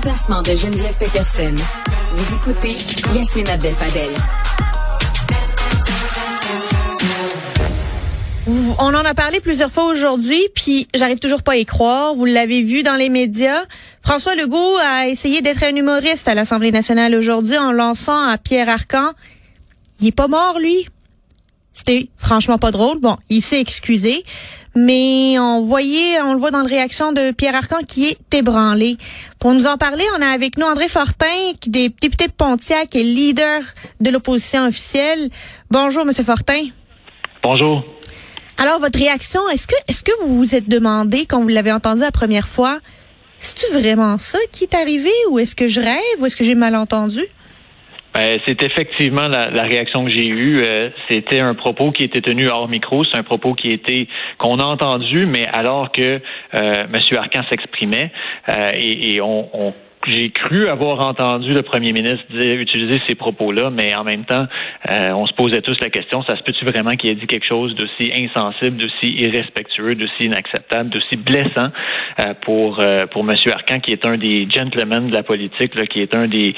de Geneviève. Vous écoutez Abdel-Fadel. On en a parlé plusieurs fois aujourd'hui, puis j'arrive toujours pas à y croire. Vous l'avez vu dans les médias. François Legault a essayé d'être un humoriste à l'Assemblée nationale aujourd'hui en lançant à Pierre Arcan. Il est pas mort, lui. C'était franchement pas drôle. Bon, il s'est excusé, mais on voyait, on le voit dans la réaction de Pierre Arcan qui est ébranlé. Pour nous en parler, on a avec nous André Fortin, qui est député de Pontiac et leader de l'opposition officielle. Bonjour, Monsieur Fortin. Bonjour. Alors, votre réaction, est-ce que, est-ce que vous vous êtes demandé, quand vous l'avez entendu la première fois, c'est-tu vraiment ça qui est arrivé ou est-ce que je rêve ou est-ce que j'ai mal entendu? Ben, c'est effectivement la, réaction que j'ai eue. Euh, c'était un propos qui était tenu hors micro. C'est un propos qui était qu'on a entendu, mais alors que euh, M. Arcan s'exprimait euh, et, on j'ai cru avoir entendu le premier ministre dire, utiliser ces propos-là, mais en même temps, euh, on se posait tous la question, ça se peut-tu vraiment qu'il ait dit quelque chose d'aussi insensible, d'aussi irrespectueux, d'aussi inacceptable, d'aussi blessant euh, pour euh, pour M. Arcan, qui est un des gentlemen de la politique, là, qui est un des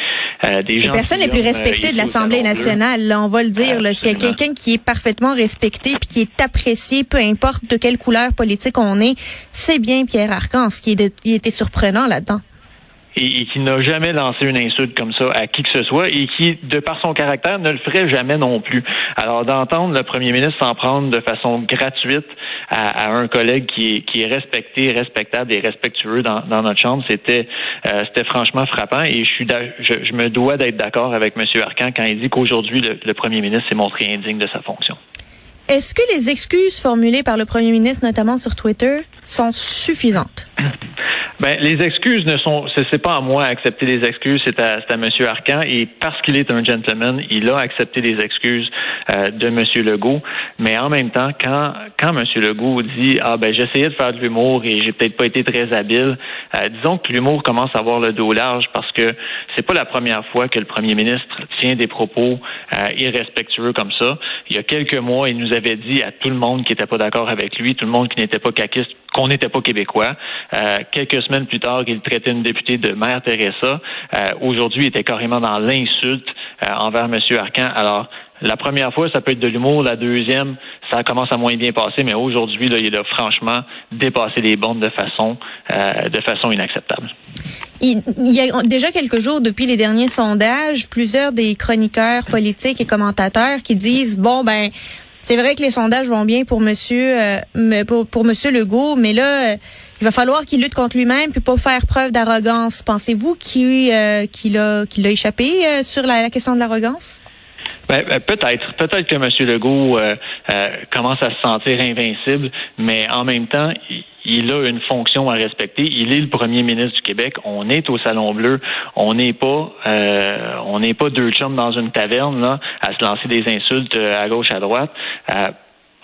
des gens... Personne n'est plus respecté de l'Assemblée nationale, là, on va le dire. S'il y a quelqu'un qui est parfaitement respecté puis qui est apprécié, peu importe de quelle couleur politique on est, c'est bien Pierre Arcan, ce qui, est qui était surprenant là-dedans et, qui n'a jamais lancé une insulte comme ça à qui que ce soit et qui, de par son caractère, ne le ferait jamais non plus. Alors d'entendre le premier ministre s'en prendre de façon gratuite à, un collègue qui est, qui est respecté, respectable et respectueux dans, dans notre chambre, c'était euh, c'était franchement frappant et je suis je, je me dois d'être d'accord avec M. Arcan quand il dit qu'aujourd'hui le, le premier ministre s'est montré indigne de sa fonction. Est-ce que les excuses formulées par le premier ministre, notamment sur Twitter, sont suffisantes? Ben, les excuses ne sont, c'est pas à moi d'accepter les excuses, c'est à, à M. Arcan. Et parce qu'il est un gentleman, il a accepté les excuses euh, de M. Legault. Mais en même temps, quand, quand M. Legault dit Ah ben j'essayais de faire de l'humour et j'ai peut-être pas été très habile, euh, disons que l'humour commence à avoir le dos large parce que c'est pas la première fois que le premier ministre tient des propos euh, irrespectueux comme ça. Il y a quelques mois, il nous avait dit à tout le monde qui n'était pas d'accord avec lui, tout le monde qui n'était pas caquiste, qu'on n'était pas québécois. quelques semaines plus tard qu'il traitait une députée de Mère Teresa. Euh, aujourd'hui, il était carrément dans l'insulte euh, envers M. Arcan. Alors, la première fois, ça peut être de l'humour. La deuxième, ça commence à moins bien passer. Mais aujourd'hui, il a franchement dépassé les bornes de façon, euh, de façon inacceptable. Il, y a déjà quelques jours, depuis les derniers sondages, plusieurs des chroniqueurs politiques et commentateurs qui disent bon ben c'est vrai que les sondages vont bien pour monsieur pour, pour monsieur Legault, mais là il va falloir qu'il lutte contre lui-même puis pas faire preuve d'arrogance. Pensez-vous qu'il euh, qu'il a qu'il a échappé euh, sur la, question de l'arrogance? Ben, ben, peut-être. Peut-être que M. Legault euh, commence à se sentir invincible, mais en même temps, a une fonction à respecter. Il est le premier ministre du Québec. On est au Salon Bleu. On n'est pas on n'est pas deux chums dans une taverne là, à se lancer des insultes à gauche, à droite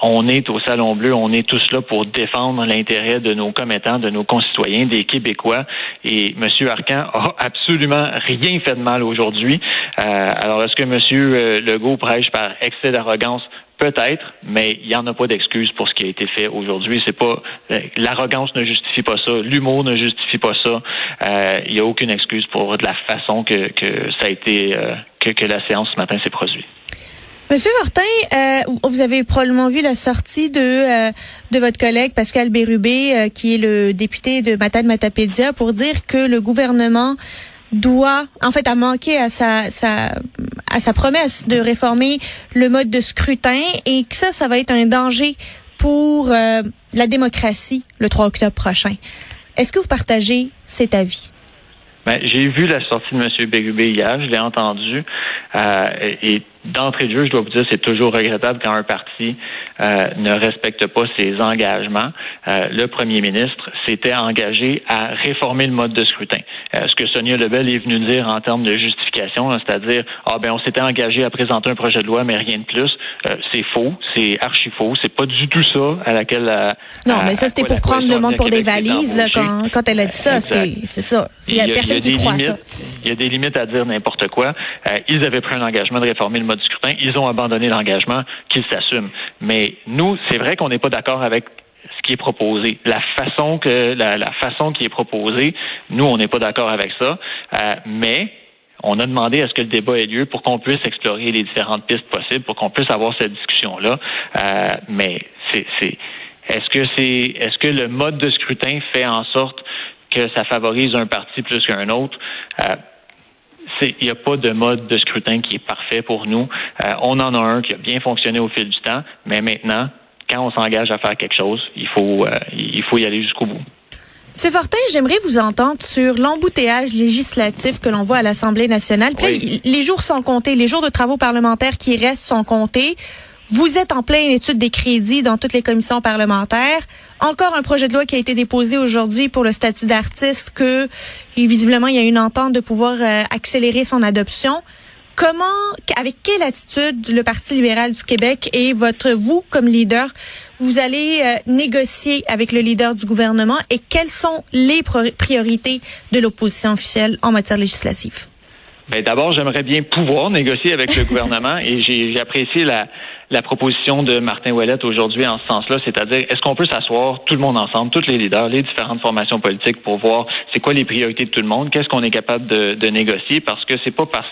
on est au Salon Bleu, on est tous là pour défendre l'intérêt de nos commettants, de nos concitoyens, des Québécois. Et M. Arcan a absolument rien fait de mal aujourd'hui. Euh, alors, est-ce que M. Euh, Legault prêche par excès d'arrogance? Peut-être, mais il n'y en a pas d'excuse pour ce qui a été fait aujourd'hui. C'est pas euh, l'arrogance ne justifie pas ça, l'humour ne justifie pas ça. Il n'y a aucune excuse pour la façon que, que ça a été que, que la séance ce matin s'est produite. Monsieur Hortin, euh, vous avez probablement vu la sortie de euh, de votre collègue Pascal Bérubé, euh, qui est le député de Matane Matapédia, pour dire que le gouvernement doit, en fait, a manqué à sa, sa à sa promesse de réformer le mode de scrutin et que ça, ça va être un danger pour la démocratie le 3 octobre prochain. Est-ce que vous partagez cet avis? Ben, j'ai vu la sortie de M. Bérubé hier, je l'ai entendu, et d'entrée de jeu, je dois vous dire, c'est toujours regrettable quand un parti euh, ne respecte pas ses engagements. Euh, le premier ministre s'était engagé à réformer le mode de scrutin. Euh, ce que Sonia Lebel est venue dire en termes de justification, c'est-à-dire, ah ben on s'était engagé à présenter un projet de loi, mais rien de plus, c'est faux, c'est archi faux, c'est pas du tout ça à laquelle la, Non, mais ça c'était pour prendre le monde pour des valises là, quand, quand elle a dit ça, c'est ça. Il y a, personne qui croit ça. Il y a des limites à dire n'importe quoi. ils avaient pris un engagement de réformer le Ils ont abandonné l'engagement qu'ils s'assument. Mais nous, c'est vrai qu'on n'est pas d'accord avec ce qui est proposé. La façon que la, façon qui est proposée, nous, on n'est pas d'accord avec ça, euh, mais on a demandé à ce que le débat ait lieu pour qu'on puisse explorer les différentes pistes possibles, pour qu'on puisse avoir cette discussion-là. Euh, mais c'est, est-ce que c'est, est-ce que le mode de scrutin fait en sorte que ça favorise un parti plus qu'un autre? Euh, il n'y a pas de mode de scrutin qui est parfait pour nous. Euh, on en a un qui a bien fonctionné au fil du temps, mais maintenant, quand on s'engage à faire quelque chose, il faut, il faut y aller jusqu'au bout. C'est Fortin, j'aimerais vous entendre sur l'embouteillage législatif que l'on voit à l'Assemblée nationale. les jours sont comptés, les jours de travaux parlementaires qui restent sont comptés. Vous êtes en pleine étude des crédits dans toutes les commissions parlementaires. Encore un projet de loi qui a été déposé aujourd'hui pour le statut d'artiste que, visiblement, il y a une entente de pouvoir euh, accélérer son adoption. Comment, avec quelle attitude le Parti libéral du Québec et votre vous comme leader, vous allez euh, négocier avec le leader du gouvernement et quelles sont les priorités de l'opposition officielle en matière législative? Ben, d'abord, j'aimerais bien pouvoir négocier avec le gouvernement et j'ai apprécié la, la proposition de Martin Ouellette aujourd'hui en ce sens-là, c'est-à-dire est-ce qu'on peut s'asseoir tout le monde ensemble, tous les leaders, les différentes formations politiques pour voir c'est quoi les priorités de tout le monde, qu'est-ce qu'on est capable de, de, négocier, parce que c'est pas parce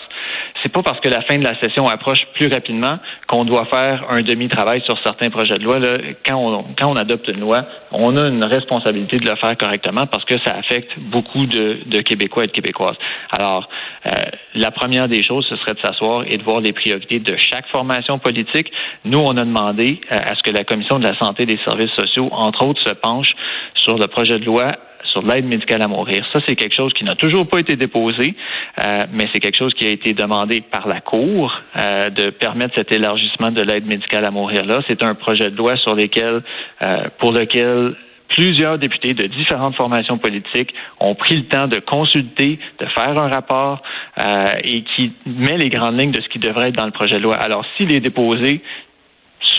c'est pas parce que la fin de la session approche plus rapidement qu'on doit faire un demi-travail sur certains projets de loi. Là, quand, on, quand on adopte une loi, on a une responsabilité de le faire correctement parce que ça affecte beaucoup de, de Québécois et de Québécoises. Alors, euh, la première des choses, ce serait de s'asseoir et de voir les priorités de chaque formation politique. Nous, on a demandé euh, à ce que la Commission de la santé et des services sociaux, entre autres, se penche sur le projet de loi sur l'aide médicale à mourir. Ça, c'est quelque chose qui n'a toujours pas été déposé, euh, mais c'est quelque chose qui a été demandé par la Cour euh, de permettre cet élargissement de l'aide médicale à mourir-là. C'est un projet de loi sur lequel, euh, pour lequel plusieurs députés de différentes formations politiques ont pris le temps de consulter, de faire un rapport euh, et qui met les grandes lignes de ce qui devrait être dans le projet de loi. Alors, s'il est déposé,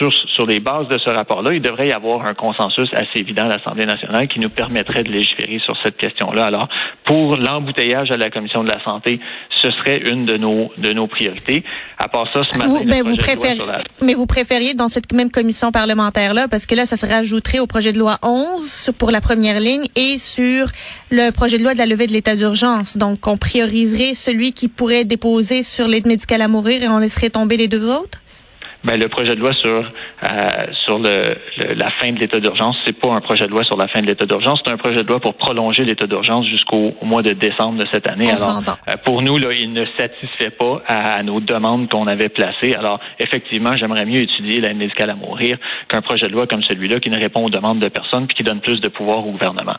sur, les bases de ce rapport-là, il devrait y avoir un consensus assez évident à l'Assemblée nationale qui nous permettrait de légiférer sur cette question-là. Alors, pour l'embouteillage à la Commission de la santé, ce serait une de nos de nos priorités. À part ça, ce matin, vous, ben, vous préférez, mais vous préfériez dans cette même commission parlementaire-là, parce que là, ça se rajouterait au projet de loi 11 pour la première ligne et sur le projet de loi de la levée de l'état d'urgence. Donc, on prioriserait celui qui pourrait déposer sur l'aide médicale à mourir et on laisserait tomber les deux autres? Ben, le projet de loi sur euh, sur le, la fin de l'état d'urgence, c'est pas un projet de loi sur la fin de l'état d'urgence, c'est un projet de loi pour prolonger l'état d'urgence jusqu'au mois de décembre de cette année. Alors, euh, pour nous, là, il ne satisfait pas à, nos demandes qu'on avait placées. Alors, effectivement, j'aimerais mieux étudier l'aide médicale à mourir qu'un projet de loi comme celui-là qui ne répond aux demandes de personne puis qui donne plus de pouvoir au gouvernement.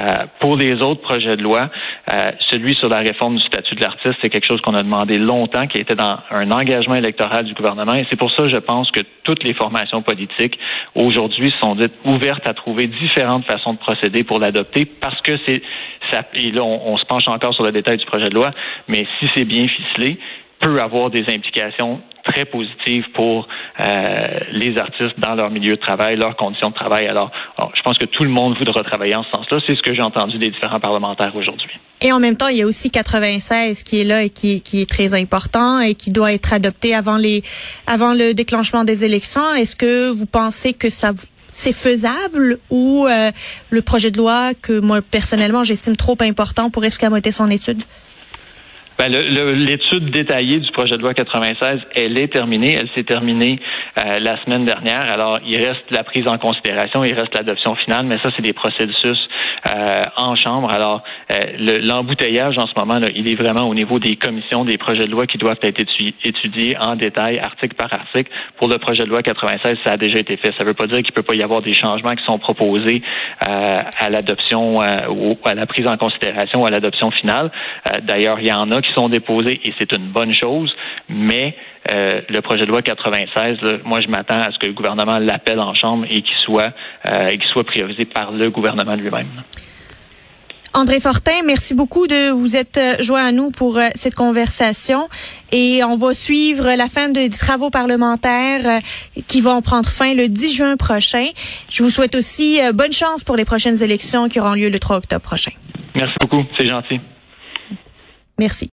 Euh, pour les autres projets de loi, euh, celui sur la réforme du statut de l'artiste, c'est quelque chose qu'on a demandé longtemps, qui était dans un engagement électoral du gouvernement, et c'est pour ça je pense que toutes les formations politiques aujourd'hui sont dites ouvertes à trouver différentes façons de procéder pour l'adopter parce que c'est ça et là on, se penche encore sur le détail du projet de loi, mais si c'est bien ficelé, peut avoir des implications très positives pour euh, les artistes dans leur milieu de travail, leurs conditions de travail. Alors, je pense que tout le monde voudra travailler en ce sens-là. C'est ce que j'ai entendu des différents parlementaires aujourd'hui. Et en même temps, il y a aussi 96 qui est là et qui, qui est très important et qui doit être adopté avant les avant le déclenchement des élections. Est-ce que vous pensez que ça c'est faisable ou euh, le projet de loi que moi personnellement j'estime trop important pour escamoter son étude? Ben, l'étude détaillée du projet de loi 96, elle est terminée. Elle s'est terminée euh, la semaine dernière. Alors, il reste la prise en considération, il reste l'adoption finale, mais ça, c'est des processus euh, en chambre. Alors, euh, l'embouteillage en ce moment, là, il est vraiment au niveau des commissions, des projets de loi qui doivent être étudiés en détail, article par article. Pour le projet de loi 96, ça a déjà été fait. Ça ne veut pas dire qu'il ne peut pas y avoir des changements qui sont proposés à l'adoption ou à la prise en considération ou à l'adoption finale. D'ailleurs, il y en a qui sont déposés et c'est une bonne chose, mais euh, le projet de loi 96, moi je m'attends à ce que le gouvernement l'appelle en chambre et qu'il soit, euh, qu'il soit priorisé par le gouvernement lui-même. André Fortin, merci beaucoup de vous être euh, joint à nous pour cette conversation et on va suivre la fin des travaux parlementaires qui vont prendre fin le 10 juin prochain. Je vous souhaite aussi bonne chance pour les prochaines élections qui auront lieu le 3 octobre prochain. Merci beaucoup, c'est gentil. Merci.